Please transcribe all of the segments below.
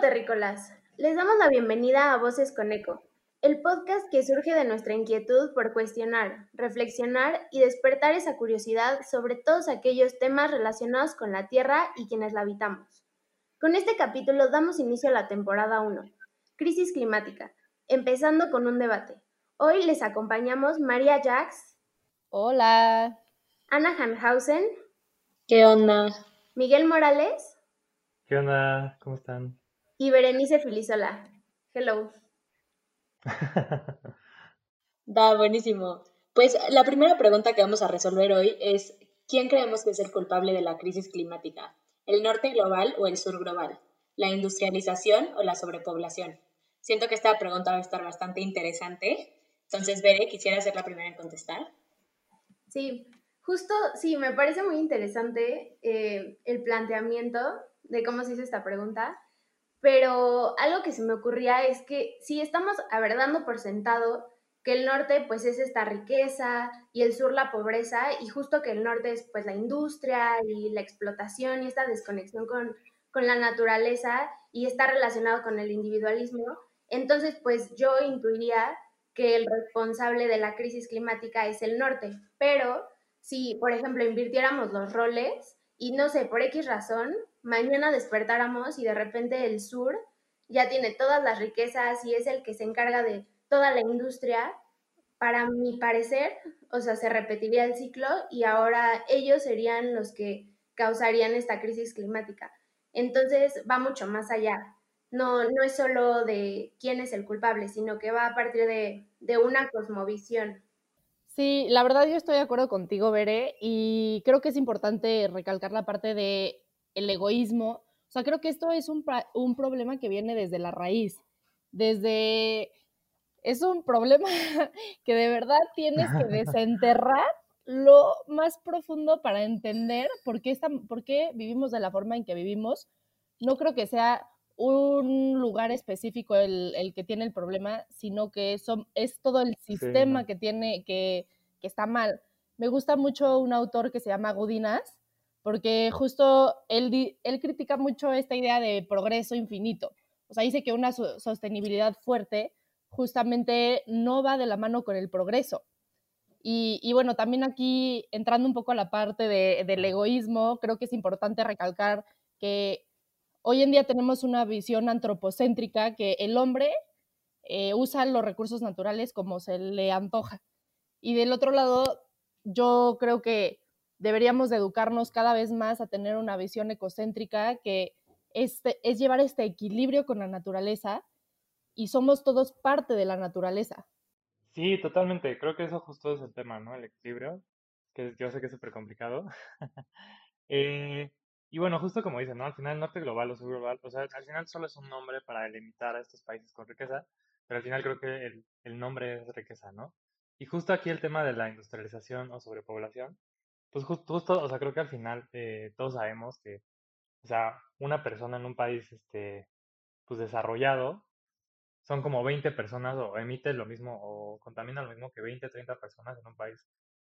terrícolas! Les damos la bienvenida a Voces con Eco, el podcast que surge de nuestra inquietud por cuestionar, reflexionar y despertar esa curiosidad sobre todos aquellos temas relacionados con la Tierra y quienes la habitamos. Con este capítulo damos inicio a la temporada 1, Crisis Climática, empezando con un debate. Hoy les acompañamos María Jax. Hola. Ana Hanhausen. ¿Qué onda? Miguel Morales. ¿Qué onda? ¿Cómo están? Y Berenice Filisola. Hello. Va, buenísimo. Pues la primera pregunta que vamos a resolver hoy es, ¿quién creemos que es el culpable de la crisis climática? ¿El norte global o el sur global? ¿La industrialización o la sobrepoblación? Siento que esta pregunta va a estar bastante interesante. Entonces, Bere, quisiera ser la primera en contestar. Sí, justo, sí, me parece muy interesante eh, el planteamiento de cómo se hizo esta pregunta pero algo que se me ocurría es que si estamos, a dando por sentado que el norte pues es esta riqueza y el sur la pobreza y justo que el norte es pues la industria y la explotación y esta desconexión con, con la naturaleza y está relacionado con el individualismo, entonces pues yo intuiría que el responsable de la crisis climática es el norte, pero si por ejemplo invirtiéramos los roles y no sé, por X razón, mañana despertáramos y de repente el sur ya tiene todas las riquezas y es el que se encarga de toda la industria, para mi parecer, o sea, se repetiría el ciclo y ahora ellos serían los que causarían esta crisis climática. Entonces va mucho más allá. No, no es solo de quién es el culpable, sino que va a partir de, de una cosmovisión. Sí, la verdad yo estoy de acuerdo contigo, Bere, y creo que es importante recalcar la parte de el egoísmo. O sea, creo que esto es un, un problema que viene desde la raíz, desde... Es un problema que de verdad tienes que desenterrar lo más profundo para entender por qué, por qué vivimos de la forma en que vivimos. No creo que sea un lugar específico el, el que tiene el problema, sino que son, es todo el sistema que tiene, que, que, está mal. Me gusta mucho un autor que se llama Gudinas, porque justo él, él critica mucho esta idea de progreso infinito. O sea, dice que una sostenibilidad fuerte justamente no va de la mano con el progreso. Y, y bueno, también aquí entrando un poco a la parte de, del egoísmo, creo que es importante recalcar que hoy en día tenemos una visión antropocéntrica que el hombre eh, usa los recursos naturales como se le antoja. Y del otro lado, yo creo que deberíamos de educarnos cada vez más a tener una visión ecocéntrica que este, es llevar este equilibrio con la naturaleza y somos todos parte de la naturaleza. Sí, totalmente. Creo que eso justo es el tema, ¿no? El equilibrio, que yo sé que es súper complicado. eh, y bueno, justo como dicen, ¿no? Al final norte global o sur global, o sea, al final solo es un nombre para delimitar a estos países con riqueza, pero al final creo que el, el nombre es riqueza, ¿no? Y justo aquí el tema de la industrialización o sobrepoblación, pues justo, justo, o sea, creo que al final eh, todos sabemos que, o sea, una persona en un país, este, pues desarrollado, son como 20 personas o emite lo mismo o contamina lo mismo que 20, 30 personas en un país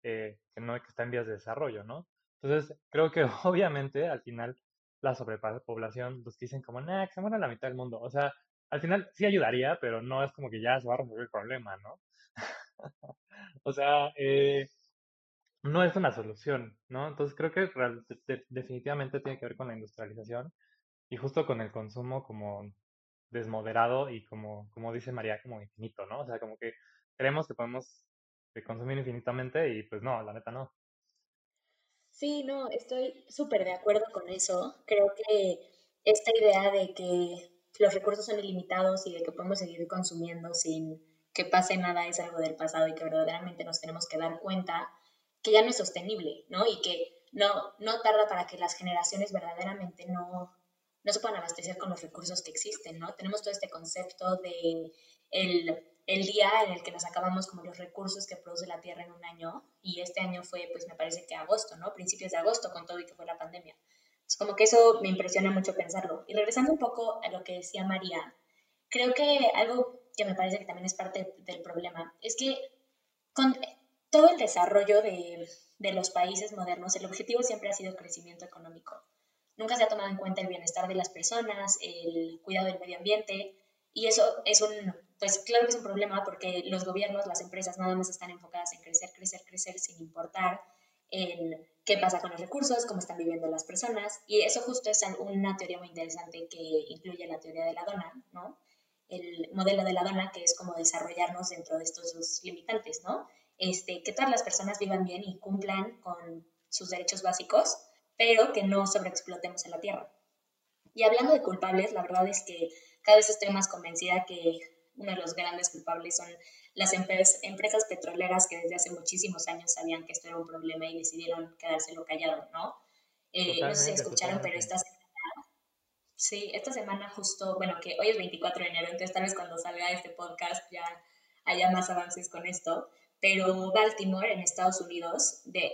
eh, que no que está en vías de desarrollo, ¿no? Entonces, creo que obviamente al final la sobrepoblación, pues dicen como, nah, que se muera la mitad del mundo. O sea, al final sí ayudaría, pero no es como que ya se va a resolver el problema, ¿no? o sea, eh, no es una solución, ¿no? Entonces creo que definitivamente tiene que ver con la industrialización y justo con el consumo como desmoderado y como, como dice María, como infinito, ¿no? O sea, como que creemos que podemos eh, consumir infinitamente y pues no, la neta no. Sí, no, estoy súper de acuerdo con eso. Creo que esta idea de que los recursos son ilimitados y de que podemos seguir consumiendo sin que pase nada es algo del pasado y que verdaderamente nos tenemos que dar cuenta que ya no es sostenible, ¿no? Y que no, no tarda para que las generaciones verdaderamente no, no se puedan abastecer con los recursos que existen, ¿no? Tenemos todo este concepto de el, el día en el que nos acabamos como los recursos que produce la Tierra en un año, y este año fue, pues me parece que agosto, ¿no? Principios de agosto, con todo y que fue la pandemia. Es como que eso me impresiona mucho pensarlo. Y regresando un poco a lo que decía María, creo que algo que me parece que también es parte del problema es que con todo el desarrollo de, de los países modernos, el objetivo siempre ha sido crecimiento económico. Nunca se ha tomado en cuenta el bienestar de las personas, el cuidado del medio ambiente, y eso es un, pues claro que es un problema porque los gobiernos, las empresas nada más están enfocadas en crecer, crecer, crecer sin importar en qué pasa con los recursos, cómo están viviendo las personas. Y eso justo es una teoría muy interesante que incluye la teoría de la dona, ¿no? El modelo de la dona, que es como desarrollarnos dentro de estos dos limitantes, ¿no? Este, que todas las personas vivan bien y cumplan con sus derechos básicos, pero que no sobreexplotemos a la tierra. Y hablando de culpables, la verdad es que cada vez estoy más convencida que uno de los grandes culpables son las empresas petroleras que desde hace muchísimos años sabían que esto era un problema y decidieron quedárselo callado, ¿no? Eh, no sé si escucharon, pero esta semana, sí, esta semana justo, bueno, que hoy es 24 de enero, entonces tal vez cuando salga este podcast ya haya más avances con esto, pero Baltimore en Estados Unidos de,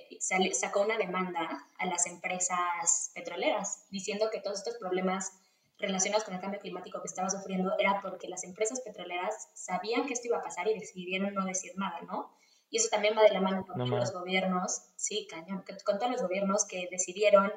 sacó una demanda a las empresas petroleras diciendo que todos estos problemas relacionados con el cambio climático que estaba sufriendo era porque las empresas petroleras sabían que esto iba a pasar y decidieron no decir nada, ¿no? Y eso también va de la mano con todos los gobiernos, sí, cañón, con todos los gobiernos que decidieron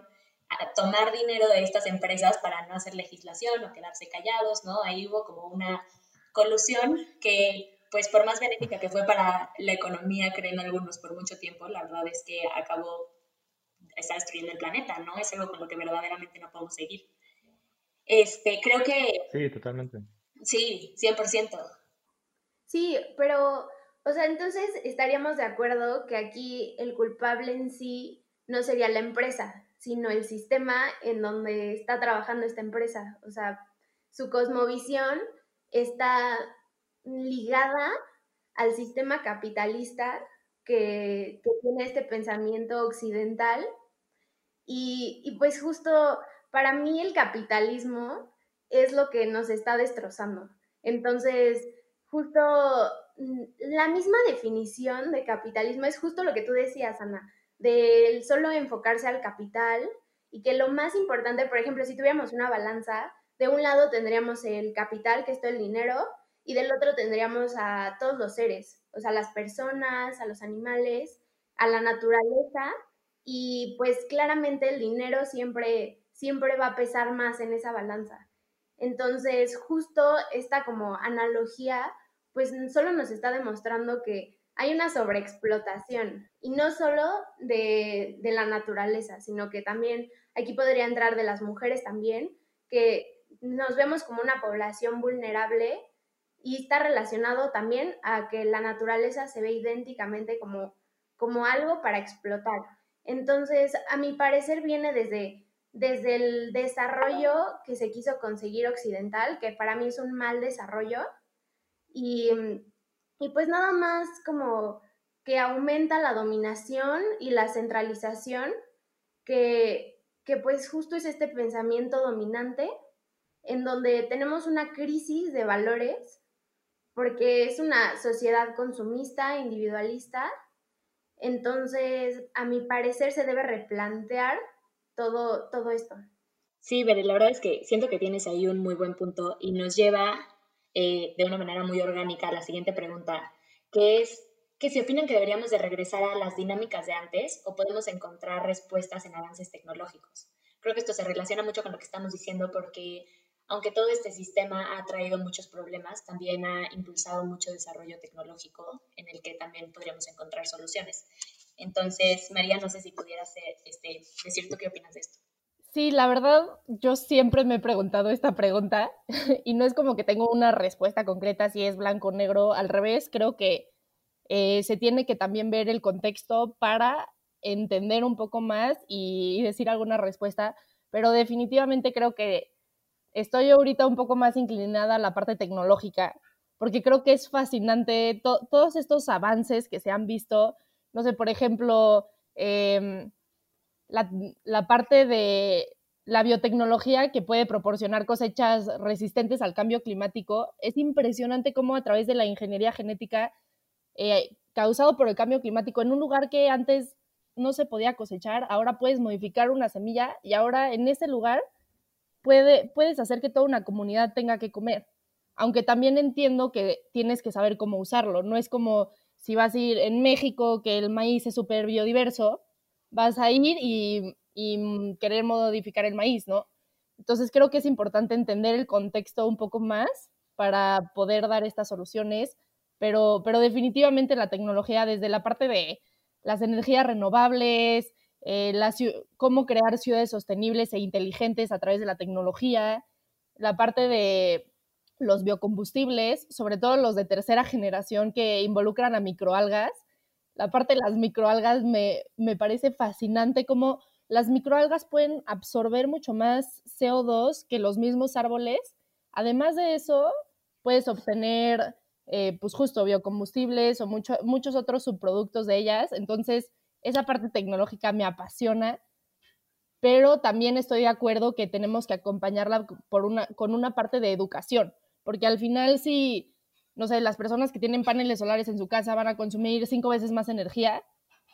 tomar dinero de estas empresas para no hacer legislación o quedarse callados, ¿no? Ahí hubo como una colusión que, pues por más benéfica que fue para la economía, creen algunos por mucho tiempo, la verdad es que acabó, está destruyendo el planeta, ¿no? Es algo con lo que verdaderamente no podemos seguir. Este, creo que... Sí, totalmente. Sí, 100%. Sí, pero, o sea, entonces estaríamos de acuerdo que aquí el culpable en sí no sería la empresa, sino el sistema en donde está trabajando esta empresa. O sea, su cosmovisión está ligada al sistema capitalista que, tiene este pensamiento occidental. Y, y pues justo para mí el capitalismo es lo que nos está destrozando. Entonces, justo mm, la misma definición de capitalismo es justo lo que tú decías, Ana, del solo enfocarse al capital y que lo más importante, por ejemplo, si tuviéramos una balanza, de un lado tendríamos el capital, que es todo el dinero, y del otro tendríamos a todos los seres, o sea, las personas, a los animales, a la naturaleza, y pues claramente el dinero siempre siempre va a pesar más en esa balanza. Entonces, justo esta como analogía, pues solo nos está demostrando que hay una sobreexplotación y no solo de, de, la naturaleza, sino que también aquí podría entrar de las mujeres también, que nos vemos como una población vulnerable y está relacionado también a que la naturaleza se ve idénticamente como, como algo para explotar. Entonces, a mi parecer viene desde desde el desarrollo que se quiso conseguir occidental, que para mí es un mal desarrollo, y, pues nada más como que aumenta la dominación y la centralización, que, que pues justo es este pensamiento dominante, en donde tenemos una crisis de valores, porque es una sociedad consumista, individualista, entonces a mi parecer se debe replantear todo, todo esto. Sí, Bere, la verdad es que siento que tienes ahí un muy buen punto y nos lleva eh, de una manera muy orgánica a la siguiente pregunta, que es que si opinan que deberíamos de regresar a las dinámicas de antes o podemos encontrar respuestas en avances tecnológicos. Creo que esto se relaciona mucho con lo que estamos diciendo porque aunque todo este sistema ha traído muchos problemas, también ha impulsado mucho desarrollo tecnológico en el que también podríamos encontrar soluciones. Entonces, María, no sé si pudieras este, decir tú qué opinas de esto. Sí, la verdad, yo siempre me he preguntado esta pregunta y no es como que tengo una respuesta concreta si es blanco o negro. Al revés, creo que eh, se tiene que también ver el contexto para entender un poco más y decir alguna respuesta, pero definitivamente creo que estoy ahorita un poco más inclinada a la parte tecnológica, porque creo que es fascinante todos estos avances que se han visto no sé, por ejemplo, em, la, parte de la biotecnología que puede proporcionar cosechas resistentes al cambio climático. Es impresionante cómo a través de la ingeniería genética eh, causado por el cambio climático en un lugar que antes no se podía cosechar, ahora puedes modificar una semilla y ahora en ese lugar puede, puedes hacer que toda una comunidad tenga que comer. Aunque también entiendo que tienes que saber cómo usarlo. No es como si vas a ir en México, que el maíz es súper biodiverso, vas a ir y y querer modificar el maíz, ¿no? Entonces creo que es importante entender el contexto un poco más para poder dar estas soluciones, pero, pero definitivamente la tecnología desde la parte de las energías renovables, eh, cómo crear ciudades sostenibles e inteligentes a través de la tecnología, la parte de los biocombustibles, sobre todo los de tercera generación que involucran a microalgas. La parte de las microalgas me, me parece fascinante cómo las microalgas pueden absorber mucho más CO2 que los mismos árboles. Además de eso, puedes obtener, eh, pues justo, biocombustibles o muchos otros subproductos de ellas. Entonces, esa parte tecnológica me apasiona, pero también estoy de acuerdo que tenemos que acompañarla por una, con una parte de educación, porque al final si, no sé, las personas que tienen paneles solares en su casa van a consumir cinco veces más energía,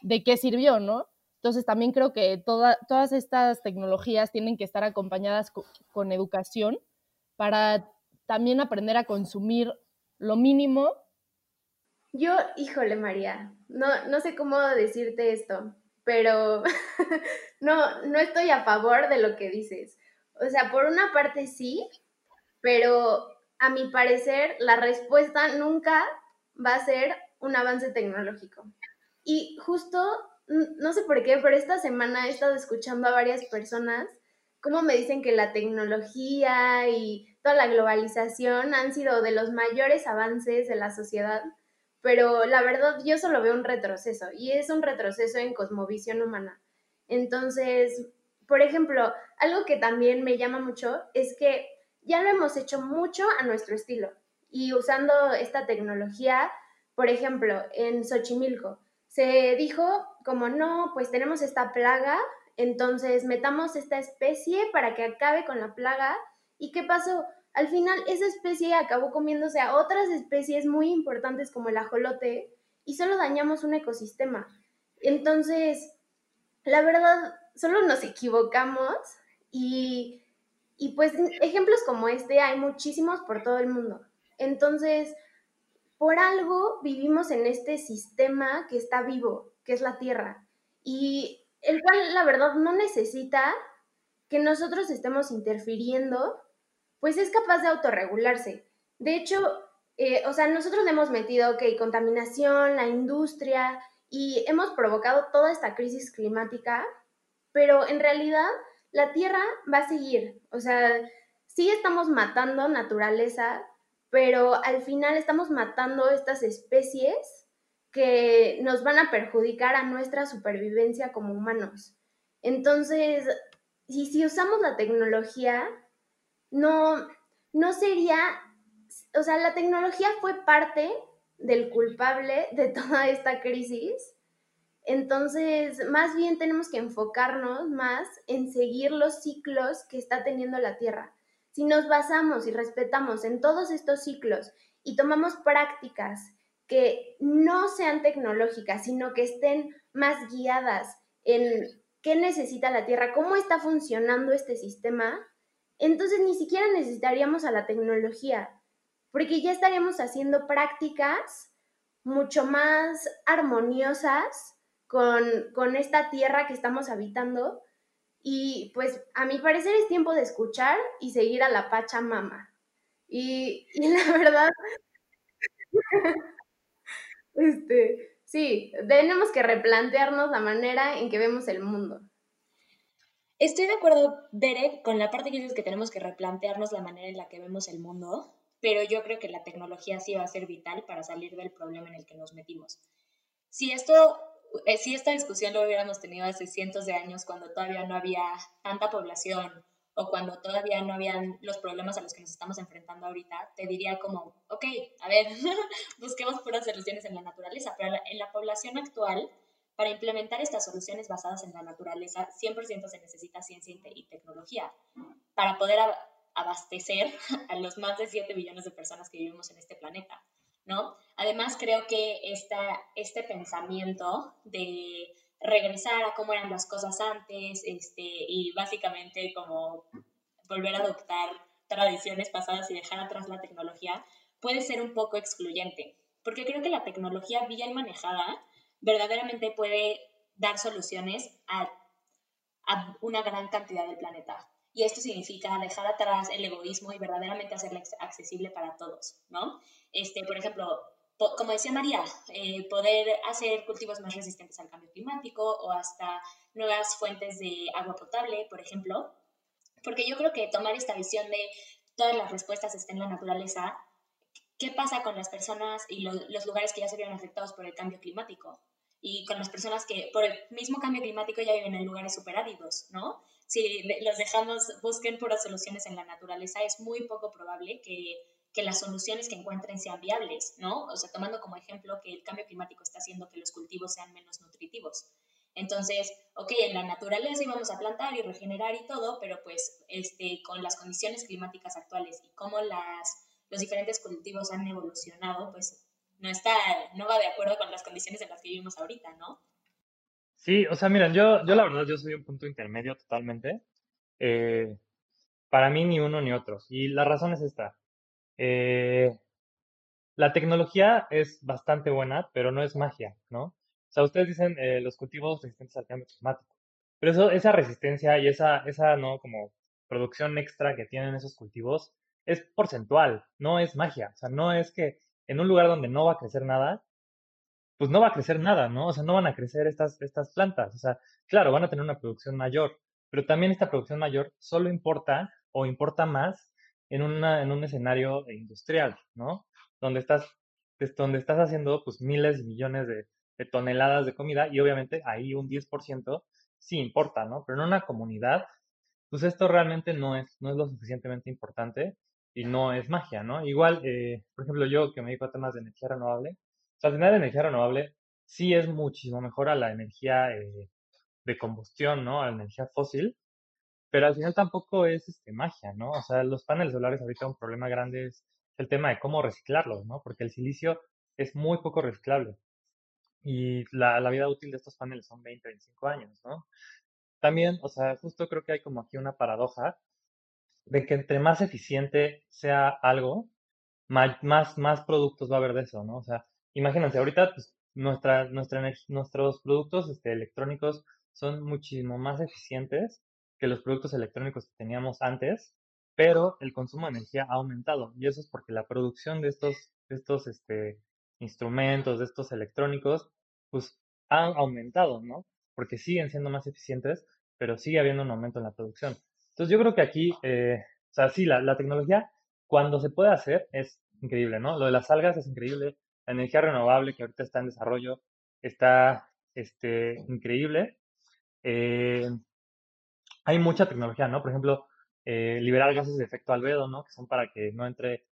¿de qué sirvió, no? Entonces también creo que todas estas tecnologías tienen que estar acompañadas con, educación para también aprender a consumir lo mínimo. Yo, híjole María, no, no sé cómo decirte esto, pero no, no estoy a favor de lo que dices. O sea, por una parte sí, pero a mi parecer la respuesta nunca va a ser un avance tecnológico. Y justo no sé por qué, pero esta semana he estado escuchando a varias personas cómo me dicen que la tecnología y toda la globalización han sido de los mayores avances de la sociedad, pero la verdad yo solo veo un retroceso y es un retroceso en cosmovisión humana. Entonces, por ejemplo, algo que también me llama mucho es que ya lo hemos hecho mucho a nuestro estilo y usando esta tecnología, por ejemplo, en Xochimilco, se dijo como no, pues tenemos esta plaga, entonces metamos esta especie para que acabe con la plaga. ¿Y qué pasó? Al final esa especie acabó comiéndose a otras especies muy importantes como el ajolote y solo dañamos un ecosistema. Entonces, la verdad, solo nos equivocamos y, y pues ejemplos como este hay muchísimos por todo el mundo. Entonces, por algo vivimos en este sistema que está vivo, que es la Tierra, y el cual la verdad no necesita que nosotros estemos interfiriendo, pues es capaz de autorregularse. De hecho, eh, o sea, nosotros le hemos metido, ok, contaminación, la industria, y hemos provocado toda esta crisis climática, pero en realidad la Tierra va a seguir. O sea, sí estamos matando naturaleza, pero al final estamos matando estas especies que nos van a perjudicar a nuestra supervivencia como humanos. Entonces, y si usamos la tecnología, no, no sería, o sea, la tecnología fue parte del culpable de toda esta crisis. Entonces, más bien tenemos que enfocarnos más en seguir los ciclos que está teniendo la Tierra. Si nos basamos y respetamos en todos estos ciclos y tomamos prácticas que no sean tecnológicas, sino que estén más guiadas en qué necesita la Tierra, cómo está funcionando este sistema, entonces ni siquiera necesitaríamos a la tecnología, porque ya estaríamos haciendo prácticas mucho más armoniosas con, con esta Tierra que estamos habitando y pues a mi parecer es tiempo de escuchar y seguir a la Pachamama. Y, y la verdad, este, sí, tenemos que replantearnos la manera en que vemos el mundo. Estoy de acuerdo, Derek, con la parte que dices que tenemos que replantearnos la manera en la que vemos el mundo, pero yo creo que la tecnología sí va a ser vital para salir del problema en el que nos metimos. Si esto eh, si esta discusión lo hubiéramos tenido hace cientos de años cuando todavía no había tanta población o cuando todavía no habían los problemas a los que nos estamos enfrentando ahorita, te diría como, ok, a ver, busquemos puras soluciones en la naturaleza, pero en la población actual para implementar estas soluciones basadas en la naturaleza, 100% se necesita ciencia y tecnología para poder abastecer a los más de 7 billones de personas que vivimos en este planeta, ¿no? Además, creo que esta, este pensamiento de regresar a cómo eran las cosas antes este, y básicamente como volver a adoptar tradiciones pasadas y dejar atrás la tecnología puede ser un poco excluyente, porque creo que la tecnología bien manejada verdaderamente puede dar soluciones a, una gran cantidad del planeta. Y esto significa dejar atrás el egoísmo y verdaderamente hacerla accesible para todos, ¿no? Este, por ejemplo, como decía María, eh, poder hacer cultivos más resistentes al cambio climático o hasta nuevas fuentes de agua potable, por ejemplo. Porque yo creo que tomar esta visión de todas las respuestas están en la naturaleza, ¿qué pasa con las personas y los lugares que ya se vieron afectados por el cambio climático? Y con las personas que por el mismo cambio climático ya viven en lugares superáridos, ¿no? Si los dejamos, busquen puras soluciones en la naturaleza, es muy poco probable que que las soluciones que encuentren sean viables, ¿no? O sea, tomando como ejemplo que el cambio climático está haciendo que los cultivos sean menos nutritivos. Entonces, ok, en la naturaleza íbamos a plantar y regenerar y todo, pero pues este, con las condiciones climáticas actuales y cómo las, los diferentes cultivos han evolucionado, pues no, está, no va de acuerdo con las condiciones en las que vivimos ahorita, ¿no? Sí, o sea, miren, yo, yo la verdad, yo soy un punto intermedio totalmente. Eh, para mí ni uno ni otro. Y la razón es esta. Eh, la tecnología es bastante buena, pero no es magia, ¿no? O sea, ustedes dicen eh, los cultivos resistentes al cambio climático, pero eso, esa resistencia y esa, esa, ¿no? Como producción extra que tienen esos cultivos es porcentual, no es magia. O sea, no es que en un lugar donde no va a crecer nada, pues no va a crecer nada, ¿no? O sea, no van a crecer estas, estas plantas. O sea, claro, van a tener una producción mayor, pero también esta producción mayor solo importa o importa más en, una, en un escenario industrial, ¿no? Donde estás, donde estás haciendo pues miles y millones de, toneladas de comida y obviamente ahí un 10% sí importa, ¿no? Pero en una comunidad, pues esto realmente no es, no es lo suficientemente importante y no es magia, ¿no? Igual, eh, por ejemplo, yo que me dedico a temas de energía renovable, o sea, al final la energía renovable sí es muchísimo mejor a la energía eh, de combustión, ¿no? A la energía fósil, pero al final tampoco es este, magia, ¿no? O sea, los paneles solares ahorita un problema grande es el tema de cómo reciclarlos, ¿no? Porque el silicio es muy poco reciclable y la, la vida útil de estos paneles son 20, 25 años, ¿no? También, o sea, justo creo que hay como aquí una paradoja de que entre más eficiente sea algo, más, más, productos va a haber de eso, ¿no? O sea, imagínense, ahorita pues, nuestra, nuestra, nuestros productos este, electrónicos son muchísimo más eficientes que los productos electrónicos que teníamos antes, pero el consumo de energía ha aumentado y eso es porque la producción de estos, estos este, instrumentos, de estos electrónicos, pues ha aumentado, ¿no? Porque siguen siendo más eficientes, pero sigue habiendo un aumento en la producción. Entonces yo creo que aquí, eh, o sea, sí, la, tecnología, cuando se puede hacer, es increíble, ¿no? Lo de las algas es increíble, la energía renovable que ahorita está en desarrollo está este, increíble. Eh, hay mucha tecnología, ¿no? Por ejemplo, eh, liberar gases de efecto albedo, ¿no? Que son para que no entre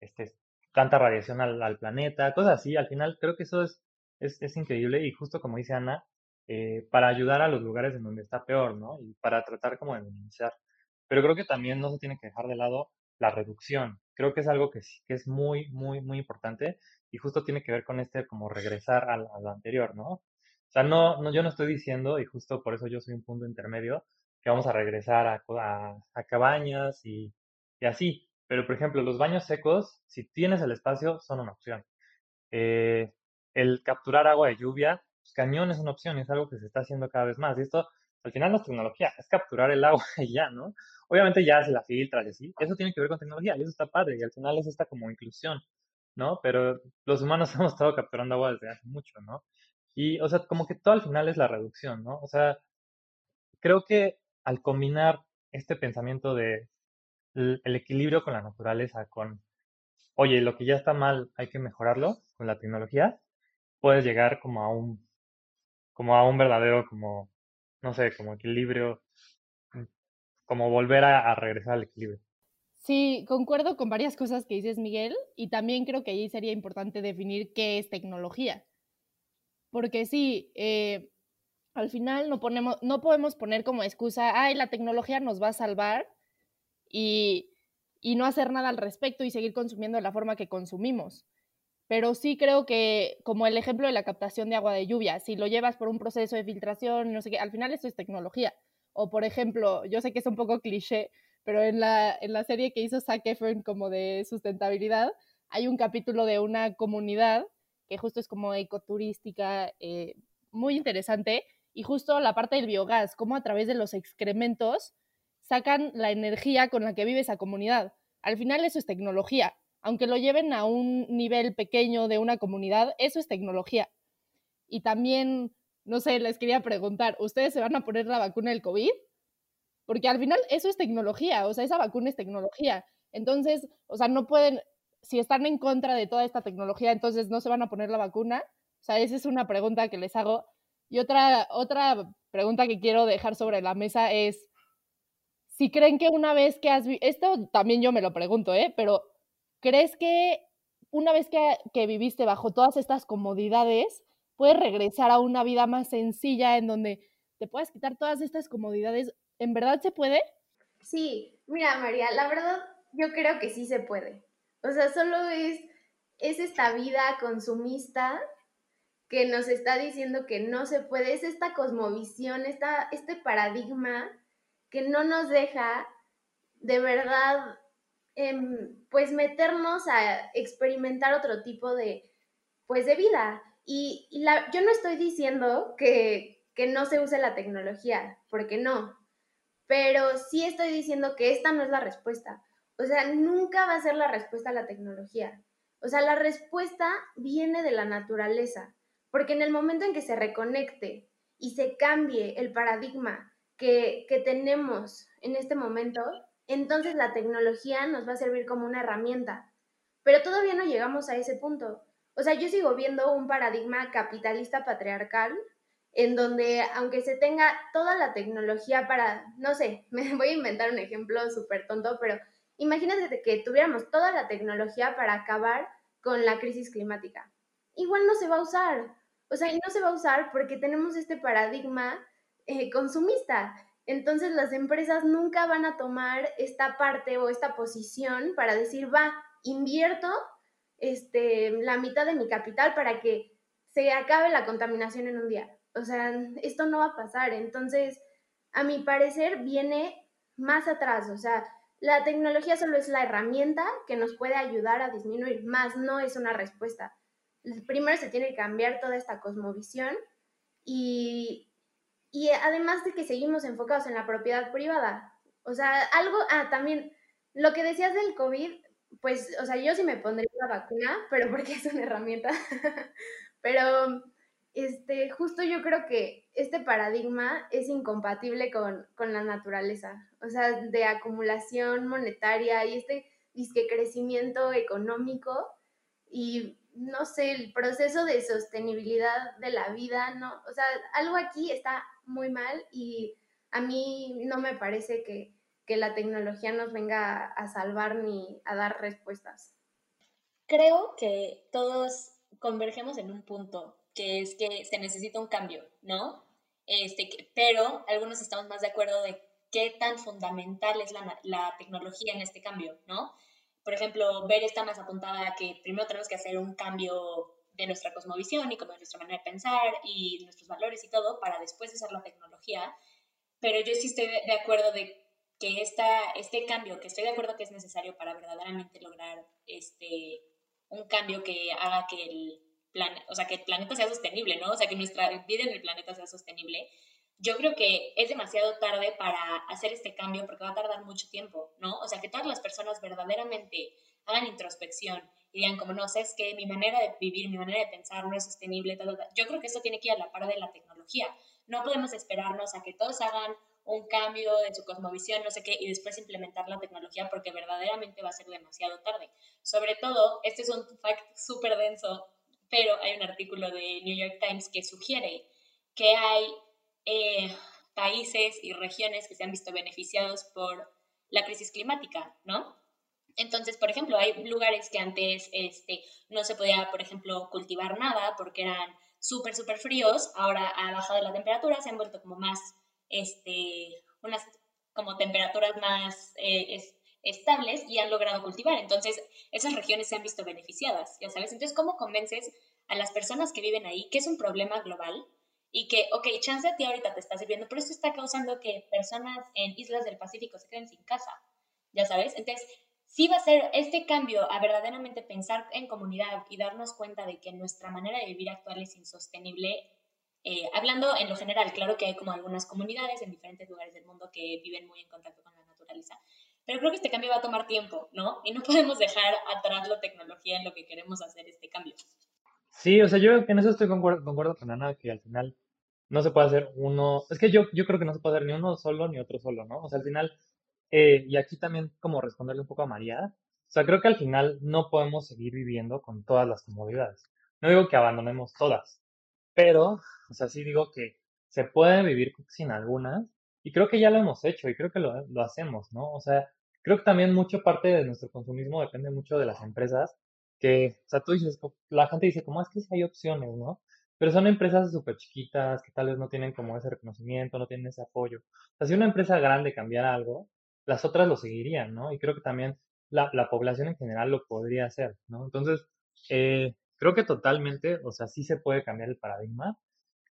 este, tanta radiación al, planeta, cosas así. Al final creo que eso es, es, increíble y justo como dice Ana, eh, para ayudar a los lugares en donde está peor, ¿no? Y para tratar como de minimizar. Pero creo que también no se tiene que dejar de lado la reducción. Creo que es algo que, que es muy, muy, muy importante y justo tiene que ver con este como regresar a, lo anterior, ¿no? O sea, no, no, yo no estoy diciendo, y justo por eso yo soy un punto intermedio, que vamos a regresar a, a, cabañas y, y, así. Pero, por ejemplo, los baños secos, si tienes el espacio, son una opción. Eh, el capturar agua de lluvia, pues, cañón es una opción, es algo que se está haciendo cada vez más. Y esto, al final, no es tecnología, es capturar el agua y ya, ¿no? Obviamente ya se la filtras y así, eso tiene que ver con tecnología eso está padre y al final es esta como inclusión, ¿no? Pero los humanos hemos estado capturando agua desde hace mucho, ¿no? Y, o sea, como que todo al final es la reducción, ¿no? O sea, creo que al combinar este pensamiento de el equilibrio con la naturaleza, con, oye, lo que ya está mal hay que mejorarlo con la tecnología, puedes llegar como a un, como a un verdadero, como, no sé, como equilibrio, como volver a, regresar al equilibrio. Sí, concuerdo con varias cosas que dices, Miguel, y también creo que allí sería importante definir qué es tecnología. Porque sí, eh, al final no, ponemos, no podemos poner como excusa, ay, la tecnología nos va a salvar y, y no hacer nada al respecto y seguir consumiendo de la forma que consumimos. Pero sí creo que, como el ejemplo de la captación de agua de lluvia, si lo llevas por un proceso de filtración, no sé qué, al final eso es tecnología. O, por ejemplo, yo sé que es un poco cliché, pero en la, en la serie que hizo Zac Efron como de sustentabilidad, hay un capítulo de una comunidad que justo es como ecoturística, eh, muy interesante, y justo la parte del biogás, cómo a través de los excrementos sacan la energía con la que vive esa comunidad. Al final eso es tecnología. Aunque lo lleven a un nivel pequeño de una comunidad, eso es tecnología. Y también, no sé, les quería preguntar, ¿ustedes se van a poner la vacuna del COVID? Porque al final eso es tecnología, o sea, esa vacuna es tecnología. Entonces, o sea, no pueden, si están en contra de toda esta tecnología, entonces no se van a poner la vacuna. O sea, esa es una pregunta que les hago. Y otra, otra pregunta que quiero dejar sobre la mesa es, si creen que una vez que has visto, esto también yo me lo pregunto, ¿eh? Pero ¿crees que una vez que, que viviste bajo todas estas comodidades, puedes regresar a una vida más sencilla en donde te puedas quitar todas estas comodidades ¿En verdad se puede? Sí, mira María, la verdad yo creo que sí se puede. O sea, solo es, es esta vida consumista que nos está diciendo que no se puede, es esta cosmovisión, esta, este paradigma que no nos deja de verdad em, pues meternos a experimentar otro tipo de pues de vida. Y, yo no estoy diciendo que, no se use la tecnología, porque no, pero sí estoy diciendo que esta no es la respuesta. O sea, nunca va a ser la respuesta a la tecnología. O sea, la respuesta viene de la naturaleza, porque en el momento en que se reconecte y se cambie el paradigma que tenemos en este momento, entonces la tecnología nos va a servir como una herramienta. Pero todavía no llegamos a ese punto. O sea, yo sigo viendo un paradigma capitalista patriarcal en donde aunque se tenga toda la tecnología para, no sé, me voy a inventar un ejemplo súper tonto, pero imagínate que tuviéramos toda la tecnología para acabar con la crisis climática. Igual no se va a usar. O sea, y no se va a usar porque tenemos este paradigma eh, consumista. Entonces las empresas nunca van a tomar esta parte o esta posición para decir, va, invierto este, la mitad de mi capital para que se acabe la contaminación en un día. O sea, esto no va a pasar. Entonces, a mi parecer, viene más atrás. O sea, la tecnología solo es la herramienta que nos puede ayudar a disminuir, más no es una respuesta. Primero se tiene que cambiar toda esta cosmovisión y, y además de que seguimos enfocados en la propiedad privada. O sea, algo, ah, también, lo que decías del COVID, pues, o sea, yo sí me pondría la vacuna, pero porque es una herramienta. pero este, justo yo creo que este paradigma es incompatible con, la naturaleza, o sea, de acumulación monetaria y este disque crecimiento económico y no sé, el proceso de sostenibilidad de la vida, no, o sea, algo aquí está muy mal y a mí no me parece que, que la tecnología nos venga a salvar ni a dar respuestas. Creo que todos convergemos en un punto que es que se necesita un cambio, ¿no? Este, pero algunos estamos más de acuerdo de qué tan fundamental es la, la tecnología en este cambio, ¿no? Por ejemplo, Ver está más apuntada a que primero tenemos que hacer un cambio de nuestra cosmovisión y como de nuestra manera de pensar y nuestros valores y todo para después usar la tecnología. Pero yo sí estoy de acuerdo de que esta, este cambio, que estoy de acuerdo que es necesario para verdaderamente lograr este, un cambio que haga que el, o sea, que el planeta sea sostenible, ¿no? O sea, que nuestra vida en el planeta sea sostenible. Yo creo que es demasiado tarde para hacer este cambio porque va a tardar mucho tiempo, ¿no? O sea, que todas las personas verdaderamente hagan introspección y digan como, no, sé, es que mi manera de vivir, mi manera de pensar no es sostenible, tal, tal. yo creo que esto tiene que ir a la par de la tecnología. No podemos esperarnos a que todos hagan un cambio de su cosmovisión, no sé qué, y después implementar la tecnología porque verdaderamente va a ser demasiado tarde. Sobre todo, este es un fact súper denso pero hay un artículo de New York Times que sugiere que hay eh, países y regiones que se han visto beneficiados por la crisis climática, ¿no? Entonces, por ejemplo, hay lugares que antes este, no se podía, por ejemplo, cultivar nada porque eran súper, súper fríos, ahora ha bajado la temperatura, se han vuelto como más, este, unas como temperaturas más eh, estables y han logrado cultivar. Entonces, esas regiones se han visto beneficiadas, ya sabes. Entonces, ¿cómo convences a las personas que viven ahí que es un problema global y que, ok, chance a ti ahorita te está sirviendo, pero esto está causando que personas en islas del Pacífico se queden sin casa, ya sabes? Entonces, sí va a ser este cambio a verdaderamente pensar en comunidad y darnos cuenta de que nuestra manera de vivir actual es insostenible. Eh, hablando en lo general, claro que hay como algunas comunidades en diferentes lugares del mundo que viven muy en contacto con la naturaleza, pero creo que este cambio va a tomar tiempo, ¿no? Y no podemos dejar atrás la tecnología en lo que queremos hacer este cambio. Sí, o sea, yo en eso estoy concuerdo, concuerdo con Ana, que al final no se puede hacer uno, es que yo, yo creo que no se puede hacer ni uno solo ni otro solo, ¿no? O sea, al final, eh, y aquí también como responderle un poco a María, o sea, creo que al final no podemos seguir viviendo con todas las comodidades. No digo que abandonemos todas, pero, o sea, sí digo que se puede vivir sin algunas, y creo que ya lo hemos hecho, y creo que lo, lo hacemos, ¿no? O sea, creo que también mucho parte de nuestro consumismo depende mucho de las empresas que, o sea, tú dices, la gente dice, ¿cómo es que hay opciones, no? Pero son empresas súper chiquitas que tal vez no tienen como ese reconocimiento, no tienen ese apoyo. O sea, si una empresa grande cambiara algo, las otras lo seguirían, ¿no? Y creo que también la, la población en general lo podría hacer, ¿no? Entonces, eh, creo que totalmente, o sea, sí se puede cambiar el paradigma.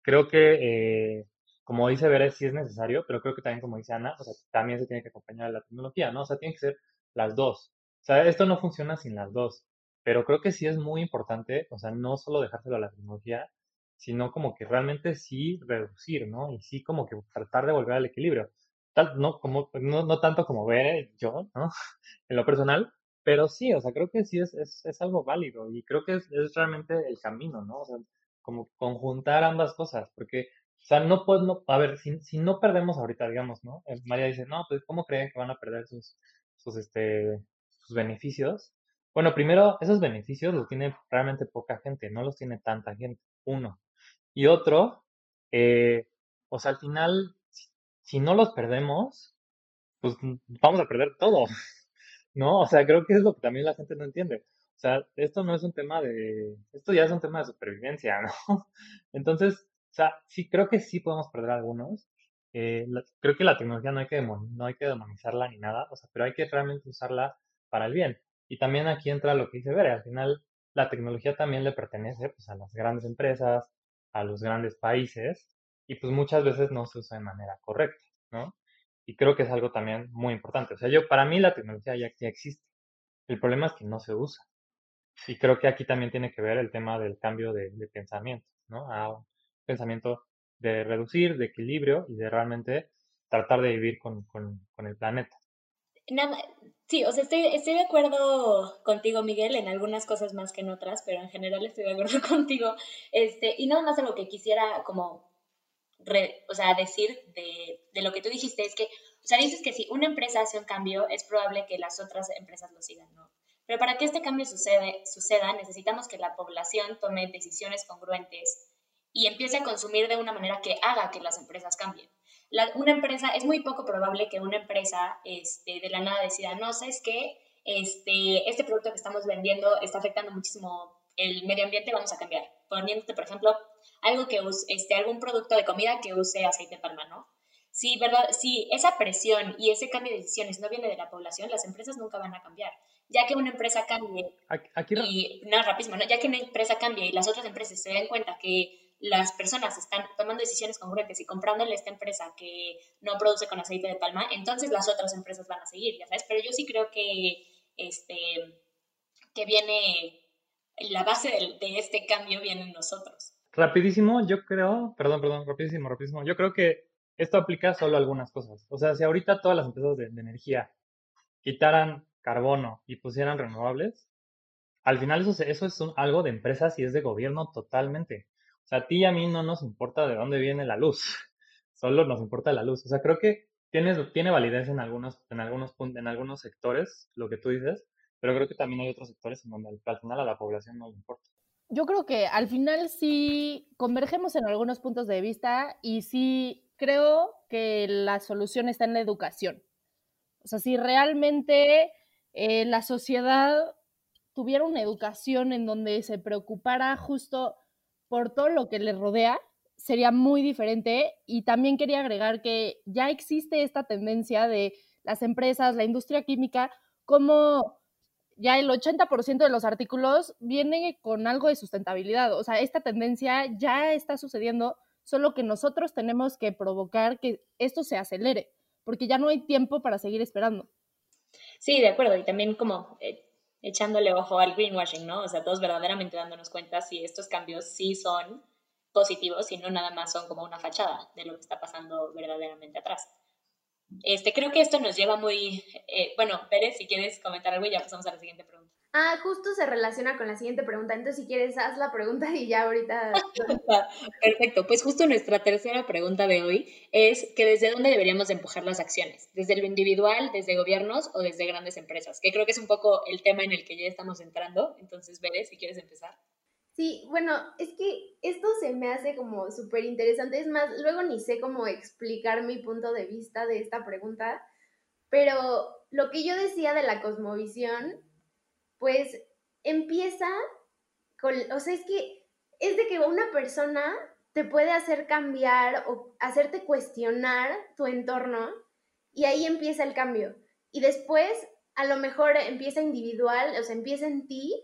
Creo que, eh, como dice Veres, sí es necesario, pero creo que también, como dice Ana, o sea, también se tiene que acompañar de la tecnología, ¿no? O sea, tiene que ser las dos. O sea, esto no funciona sin las dos. Pero creo que sí es muy importante, o sea, no solo dejárselo a la tecnología, sino como que realmente sí reducir, ¿no? Y sí como que tratar de volver al equilibrio. Tal, no, como, no, no tanto como ver yo, ¿no? En lo personal, pero sí, o sea, creo que sí es, es, es algo válido y creo que es, es, realmente el camino, ¿no? O sea, como conjuntar ambas cosas, porque, o sea, no puedo, no, a ver, si, si no perdemos ahorita, digamos, ¿no? Eh, María dice, no, pues, ¿cómo creen que van a perder sus, sus, este, sus beneficios? Bueno, primero, esos beneficios los tiene realmente poca gente, no los tiene tanta gente, uno. Y otro, eh, o sea, al final, si, no los perdemos, pues vamos a perder todo, ¿no? O sea, creo que es lo que también la gente no entiende. O sea, esto no es un tema de, esto ya es un tema de supervivencia, ¿no? Entonces, o sea, sí, creo que sí podemos perder algunos. Eh, creo que la tecnología no hay que, no hay que demonizarla ni nada, o sea, pero hay que realmente usarla para el bien. Y también aquí entra lo que dice Bere, al final la tecnología también le pertenece pues, a las grandes empresas, a los grandes países, y pues muchas veces no se usa de manera correcta, ¿no? Y creo que es algo también muy importante. O sea, yo, para mí la tecnología ya, ya existe. El problema es que no se usa. Y creo que aquí también tiene que ver el tema del cambio de, pensamiento, ¿no? A un pensamiento de reducir, de equilibrio y de realmente tratar de vivir con, con, con el planeta. Nada, Sí, o sea, estoy, estoy de acuerdo contigo, Miguel, en algunas cosas más que en otras, pero en general estoy de acuerdo contigo. Este, y nada más lo que quisiera como, o sea, decir de, de, lo que tú dijiste es que, o sea, dices que si una empresa hace un cambio, es probable que las otras empresas lo sigan, ¿no? Pero para que este cambio sucede, suceda, necesitamos que la población tome decisiones congruentes y empiece a consumir de una manera que haga que las empresas cambien una empresa, es muy poco probable que una empresa este, de la nada decida, no, ¿sabes qué? Este, este producto que estamos vendiendo está afectando muchísimo el medio ambiente, vamos a cambiar. Poniéndote, por ejemplo, algo que use, este, algún producto de comida que use aceite de palma, ¿no? Si, ¿verdad? si esa presión y ese cambio de decisiones no viene de la población, las empresas nunca van a cambiar. Ya que una empresa cambie, aquí, y, no, rapidísimo, ¿no? ya que una empresa cambie y las otras empresas se den cuenta que las personas están tomando decisiones congruentes y comprándole a esta empresa que no produce con aceite de palma, entonces las otras empresas van a seguir, ya sabes. Pero yo sí creo que, este, que viene, la base de, de este cambio viene en nosotros. Rapidísimo, yo creo, perdón, perdón, rapidísimo, rapidísimo, yo creo que esto aplica solo a algunas cosas. O sea, si ahorita todas las empresas de, energía quitaran carbono y pusieran renovables, al final eso, eso es algo de empresas y es de gobierno totalmente. O sea, a ti y a mí no nos importa de dónde viene la luz, solo nos importa la luz. O sea, creo que tiene, tiene validez en algunos, en, algunos, en algunos sectores, lo que tú dices, pero creo que también hay otros sectores en donde al final a la población no le importa. Yo creo que al final sí convergemos en algunos puntos de vista y sí creo que la solución está en la educación. O sea, si realmente eh, la sociedad tuviera una educación en donde se preocupara justo por todo lo que le rodea, sería muy diferente. Y también quería agregar que ya existe esta tendencia de las empresas, la industria química, como ya el 80% de los artículos viene con algo de sustentabilidad. O sea, esta tendencia ya está sucediendo, solo que nosotros tenemos que provocar que esto se acelere, porque ya no hay tiempo para seguir esperando. Sí, de acuerdo. Y también como eh, echándole ojo al greenwashing, ¿no? O sea, todos verdaderamente dándonos cuenta si estos cambios sí son positivos y no nada más son como una fachada de lo que está pasando verdaderamente atrás. Este, creo que esto nos lleva muy, eh, bueno, Pérez, si quieres comentar algo y ya pasamos a la siguiente pregunta. Ah, justo se relaciona con la siguiente pregunta. Entonces, si quieres, haz la pregunta y ya ahorita. Perfecto. Pues justo nuestra tercera pregunta de hoy es que desde dónde deberíamos empujar las acciones, desde lo individual, desde gobiernos o desde grandes empresas, que creo que es un poco el tema en el que ya estamos entrando. Entonces, Pérez, si quieres empezar. Sí, bueno, es que esto se me hace como súper interesante. Es más, luego ni sé cómo explicar mi punto de vista de esta pregunta, pero lo que yo decía de la cosmovisión, pues empieza con, o sea, es que es de que una persona te puede hacer cambiar o hacerte cuestionar tu entorno y ahí empieza el cambio. Y después, a lo mejor empieza individual, o sea, empieza en ti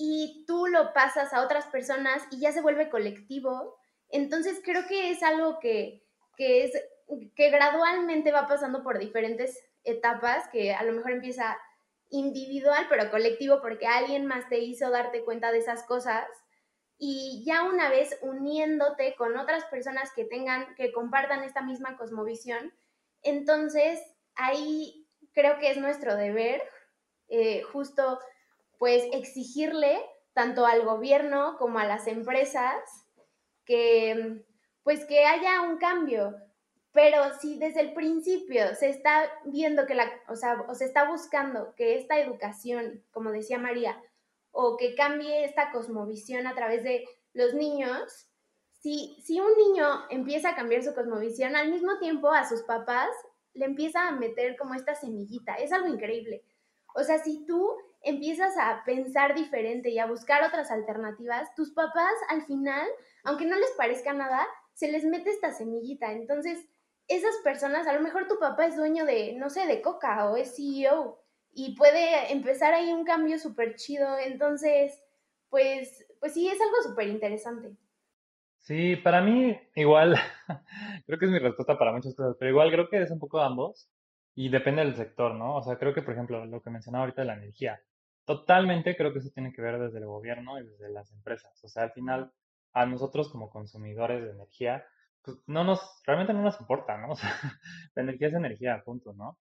y tú lo pasas a otras personas y ya se vuelve colectivo. Entonces creo que es algo que, es, que gradualmente va pasando por diferentes etapas, que a lo mejor empieza individual, pero colectivo, porque alguien más te hizo darte cuenta de esas cosas. Y ya una vez uniéndote con otras personas que tengan, que compartan esta misma cosmovisión, entonces ahí creo que es nuestro deber eh, justo pues exigirle tanto al gobierno como a las empresas que pues que haya un cambio. Pero si desde el principio se está viendo que la, o sea, o se está buscando que esta educación, como decía María, o que cambie esta cosmovisión a través de los niños, si, si un niño empieza a cambiar su cosmovisión, al mismo tiempo a sus papás le empieza a meter como esta semillita. Es algo increíble. O sea, si tú empiezas a pensar diferente y a buscar otras alternativas, tus papás al final, aunque no les parezca nada, se les mete esta semillita. Entonces, esas personas, a lo mejor tu papá es dueño de, no sé, de Coca o es CEO y puede empezar ahí un cambio súper chido. Entonces, pues, pues sí, es algo súper interesante. Sí, para mí igual, creo que es mi respuesta para muchas cosas, pero igual creo que es un poco ambos y depende del sector, ¿no? O sea, creo que, por ejemplo, lo que mencionaba ahorita de la energía, totalmente creo que eso tiene que ver desde el gobierno y desde las empresas. O sea, al final, a nosotros como consumidores de energía, pues no nos, realmente no nos importa, ¿no? O sea, la energía es energía, punto, ¿no?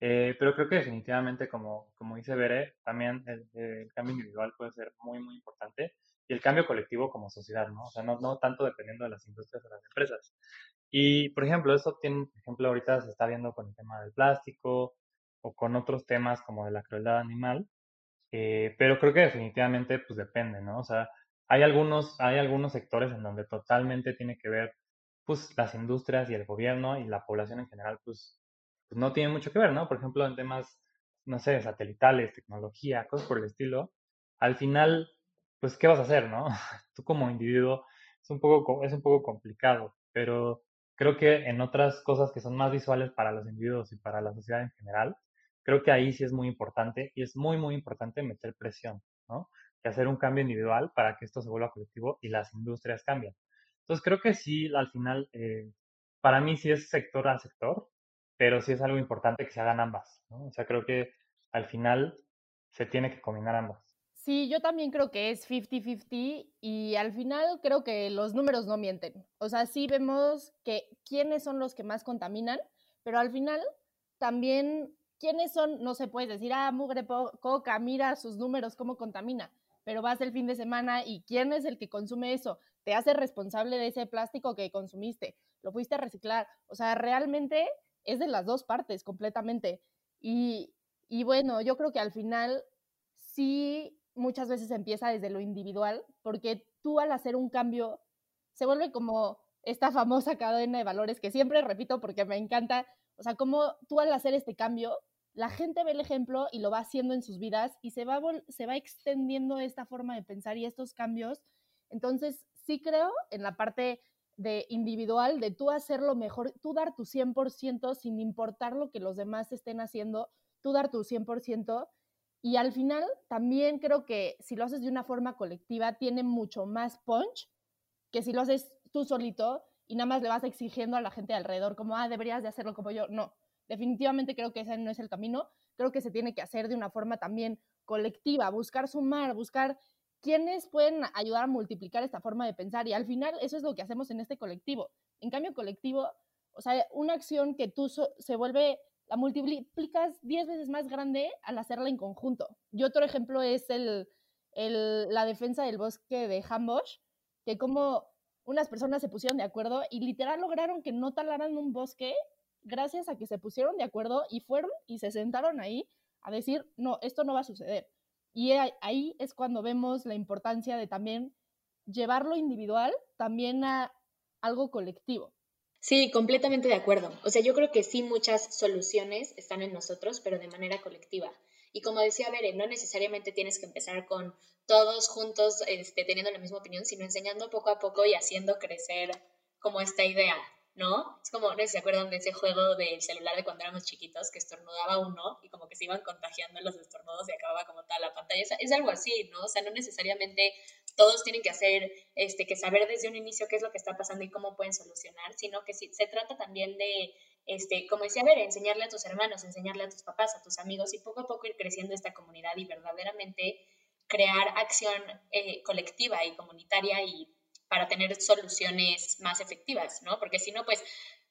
Eh, pero creo que definitivamente, como, como dice Bere, también el, el, cambio individual puede ser muy, muy importante y el cambio colectivo como sociedad, ¿no? O sea, no, no tanto dependiendo de las industrias o las empresas. Y, por ejemplo, eso tiene, por ejemplo, ahorita se está viendo con el tema del plástico o con otros temas como de la crueldad animal, eh, pero creo que definitivamente pues depende, ¿no? O sea, hay algunos, hay algunos sectores en donde totalmente tiene que ver pues las industrias y el gobierno y la población en general pues, pues no tiene mucho que ver, ¿no? Por ejemplo, en temas, no sé, satelitales, tecnología, cosas por el estilo, al final, pues, ¿qué vas a hacer, no? Tú como individuo es un poco, es un poco complicado, pero Creo que en otras cosas que son más visuales para los individuos y para la sociedad en general, creo que ahí sí es muy importante y es muy, muy importante meter presión, ¿no? Y hacer un cambio individual para que esto se vuelva colectivo y las industrias cambien. Entonces, creo que sí, al final, eh, para mí sí es sector a sector, pero sí es algo importante que se hagan ambas, ¿no? O sea, creo que al final se tiene que combinar ambas. Sí, yo también creo que es 50-50 y al final creo que los números no mienten. O sea, sí vemos que quiénes son los que más contaminan, pero al final también quiénes son, no se puede decir, ah, mugre coca, mira sus números, cómo contamina, pero vas el fin de semana y quién es el que consume eso, te hace responsable de ese plástico que consumiste, lo fuiste a reciclar. O sea, realmente es de las dos partes completamente. Y, y bueno, yo creo que al final sí muchas veces empieza desde lo individual, porque tú al hacer un cambio se vuelve como esta famosa cadena de valores que siempre repito porque me encanta, o sea, como tú al hacer este cambio, la gente ve el ejemplo y lo va haciendo en sus vidas y se va, se va extendiendo esta forma de pensar y estos cambios, entonces sí creo en la parte de individual, de tú hacer lo mejor, tú dar tu 100% sin importar lo que los demás estén haciendo, tú dar tu 100%. Y al final también creo que si lo haces de una forma colectiva, tiene mucho más punch que si lo haces tú solito y nada más le vas exigiendo a la gente alrededor como, ah, deberías de hacerlo como yo. No, definitivamente creo que ese no es el camino. Creo que se tiene que hacer de una forma también colectiva, buscar sumar, buscar quiénes pueden ayudar a multiplicar esta forma de pensar. Y al final eso es lo que hacemos en este colectivo. En cambio, colectivo, o sea, una acción que tú se vuelve, la multiplicas 10 veces más grande al hacerla en conjunto. Y otro ejemplo es la defensa del bosque de Hambosch, que como unas personas se pusieron de acuerdo y literal lograron que no talaran un bosque gracias a que se pusieron de acuerdo y fueron y se sentaron ahí a decir, no, esto no va a suceder. Y ahí es cuando vemos la importancia de también llevarlo individual también a algo colectivo. Sí, completamente de acuerdo. O sea, yo creo que sí muchas soluciones están en nosotros, pero de manera colectiva. Y como decía Bere, no necesariamente tienes que empezar con todos juntos este, teniendo la misma opinión, sino enseñando poco a poco y haciendo crecer como esta idea. ¿No? Es como, no sé si se acuerdan de ese juego del celular de cuando éramos chiquitos, que estornudaba uno y como que se iban contagiando los estornudos y acababa como tal la pantalla. Es, algo así, ¿no? O sea, no necesariamente todos tienen que hacer, este, que saber desde un inicio qué es lo que está pasando y cómo pueden solucionar, sino que se trata también de, este, como decía, ver, enseñarle a tus hermanos, enseñarle a tus papás, a tus amigos y poco a poco ir creciendo esta comunidad y verdaderamente crear acción eh, colectiva y comunitaria y para tener soluciones más efectivas, ¿no? Porque si no, pues,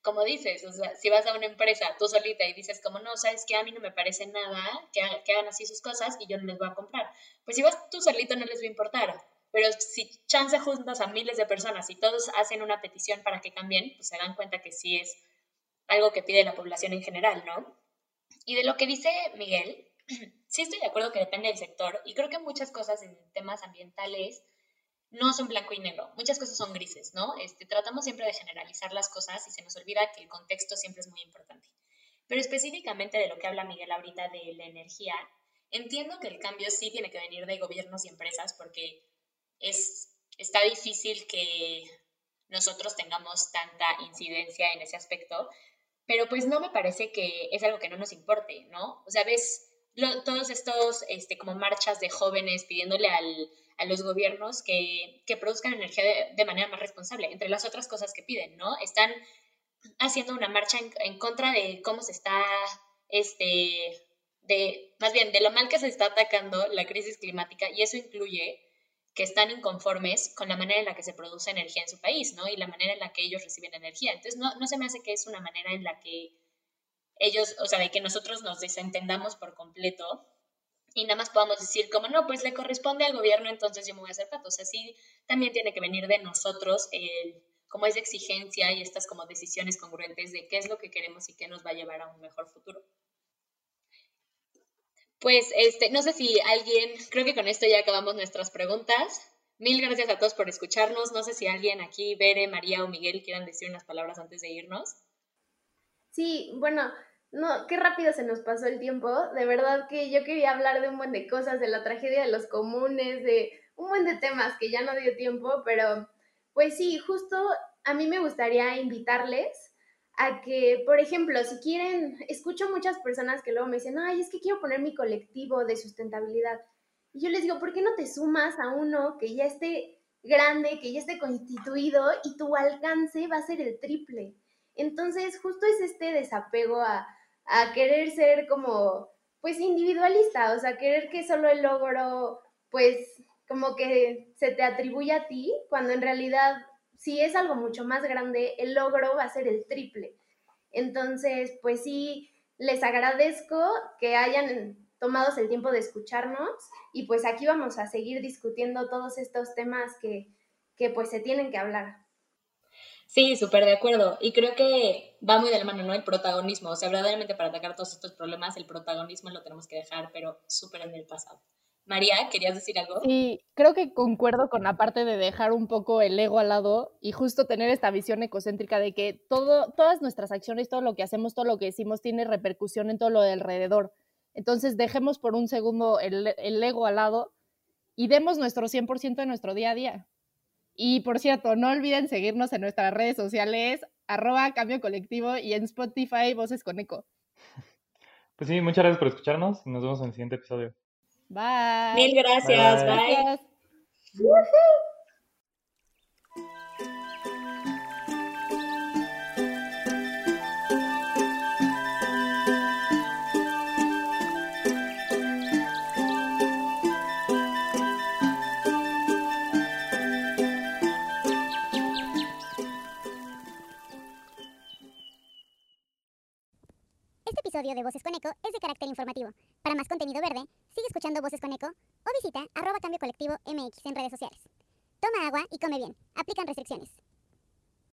como dices, o sea, si vas a una empresa tú solita y dices como, no, sabes que a mí no me parece nada que, hagan así sus cosas y yo no les voy a comprar. Pues si vas tú solito no les va a importar, pero si chance juntas a miles de personas y todos hacen una petición para que cambien, pues se dan cuenta que sí es algo que pide la población en general, ¿no? Y de lo que dice Miguel, sí estoy de acuerdo que depende del sector y creo que muchas cosas en temas ambientales no son blanco y negro, muchas cosas son grises, ¿no? Este, tratamos siempre de generalizar las cosas y se nos olvida que el contexto siempre es muy importante. Pero específicamente de lo que habla Miguel ahorita de la energía, entiendo que el cambio sí tiene que venir de gobiernos y empresas porque es, está difícil que nosotros tengamos tanta incidencia en ese aspecto, pero pues no me parece que es algo que no nos importe, ¿no? O sea, ves todos estos este, como marchas de jóvenes pidiéndole al, a los gobiernos que, que produzcan energía de, manera más responsable, entre las otras cosas que piden, ¿no? Están haciendo una marcha en, contra de cómo se está, este, de, más bien, de lo mal que se está atacando la crisis climática y eso incluye que están inconformes con la manera en la que se produce energía en su país, ¿no? Y la manera en la que ellos reciben energía. Entonces, no, no se me hace que es una manera en la que ellos, o sea, de que nosotros nos desentendamos por completo y nada más podamos decir como, no, pues le corresponde al gobierno, entonces yo me voy a hacer pato. O sea, sí, también tiene que venir de nosotros el, como esa exigencia y estas como decisiones congruentes de qué es lo que queremos y qué nos va a llevar a un mejor futuro. Pues, este, no sé si alguien, creo que con esto ya acabamos nuestras preguntas. Mil gracias a todos por escucharnos. No sé si alguien aquí, Bere, María o Miguel, quieran decir unas palabras antes de irnos. Sí, bueno, no, qué rápido se nos pasó el tiempo. De verdad que yo quería hablar de un buen de cosas, de la tragedia de los comunes, de un buen de temas que ya no dio tiempo, pero pues sí, justo a mí me gustaría invitarles a que, por ejemplo, si quieren, escucho muchas personas que luego me dicen, ay, es que quiero poner mi colectivo de sustentabilidad. Y yo les digo, ¿por qué no te sumas a uno que ya esté grande, que ya esté constituido y tu alcance va a ser el triple? Entonces, justo es este desapego a, a querer ser como, pues individualista, o sea, querer que solo el logro, pues como que se te atribuya a ti, cuando en realidad, si es algo mucho más grande, el logro va a ser el triple. Entonces, pues sí, les agradezco que hayan tomado el tiempo de escucharnos y pues aquí vamos a seguir discutiendo todos estos temas que, que pues se tienen que hablar. Sí, súper de acuerdo. Y creo que va muy de la mano, ¿no? El protagonismo. O sea, verdaderamente para atacar todos estos problemas, el protagonismo lo tenemos que dejar, pero súper en el pasado. María, ¿querías decir algo? Sí, creo que concuerdo con la parte de dejar un poco el ego al lado y justo tener esta visión ecocéntrica de que todo, todas nuestras acciones, todo lo que hacemos, todo lo que decimos tiene repercusión en todo lo de alrededor. Entonces dejemos por un segundo el, el ego al lado y demos nuestro 100% de nuestro día a día Y por cierto, no olviden seguirnos en nuestras redes sociales, arroba Cambio Colectivo y en Spotify Voces con Eco. Pues sí, muchas gracias por escucharnos y nos vemos en el siguiente episodio. Bye. Mil gracias. Bye. Bye. Gracias. Episodio de Voces con Eco es de carácter informativo. Para más contenido verde, sigue escuchando Voces con Eco o visita arroba cambio colectivo MX en redes sociales. Toma agua y come bien. Aplican restricciones.